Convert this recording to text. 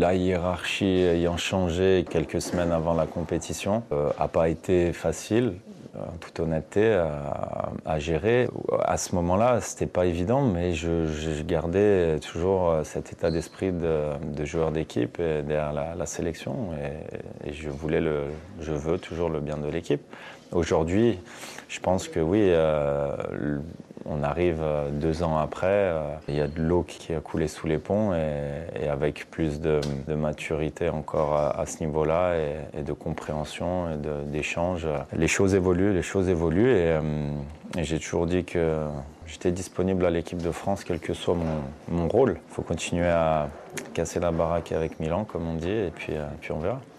La hiérarchie ayant changé quelques semaines avant la compétition n'a euh, pas été facile, en toute honnêteté, à, gérer. À ce moment-là, c'était pas évident, mais je, gardais toujours cet état d'esprit de, joueur d'équipe derrière la, sélection et, je voulais le, je veux toujours le bien de l'équipe. Aujourd'hui, je pense que oui, euh, euh, deux ans après, euh, il y a de l'eau qui a coulé sous les ponts et, avec plus de, maturité encore à, ce niveau-là et, de compréhension et d'échange. Les choses évoluent, les choses évoluent et, j'ai toujours dit que j'étais disponible à l'équipe de France quel que soit mon, rôle. Il faut continuer à casser la baraque avec Milan, comme on dit, et puis on verra.